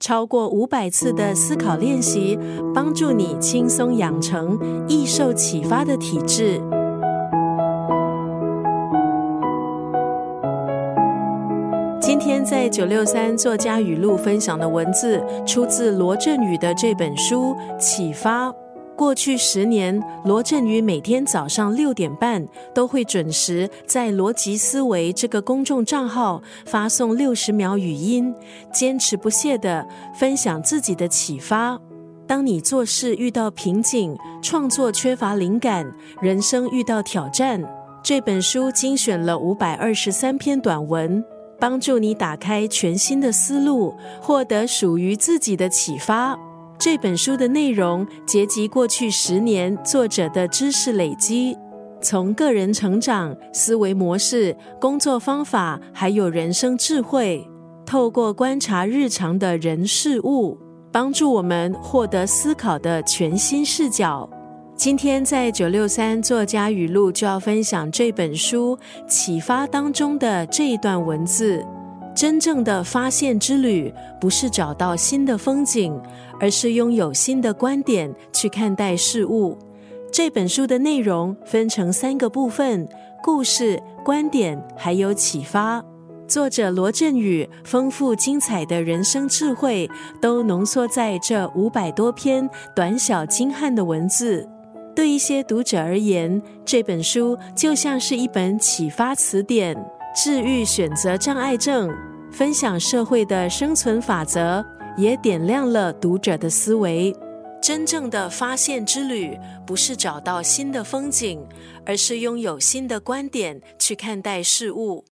超过五百次的思考练习，帮助你轻松养成易受启发的体质。今天在九六三作家语录分享的文字，出自罗振宇的这本书《启发》。过去十年，罗振宇每天早上六点半都会准时在逻辑思维这个公众账号发送六十秒语音，坚持不懈地分享自己的启发。当你做事遇到瓶颈，创作缺乏灵感，人生遇到挑战，这本书精选了五百二十三篇短文，帮助你打开全新的思路，获得属于自己的启发。这本书的内容结集过去十年作者的知识累积，从个人成长、思维模式、工作方法，还有人生智慧，透过观察日常的人事物，帮助我们获得思考的全新视角。今天在九六三作家语录就要分享这本书启发当中的这一段文字。真正的发现之旅，不是找到新的风景，而是拥有新的观点去看待事物。这本书的内容分成三个部分：故事、观点，还有启发。作者罗振宇丰富精彩的人生智慧，都浓缩在这五百多篇短小精悍的文字。对一些读者而言，这本书就像是一本启发词典。治愈选择障碍症，分享社会的生存法则，也点亮了读者的思维。真正的发现之旅，不是找到新的风景，而是拥有新的观点去看待事物。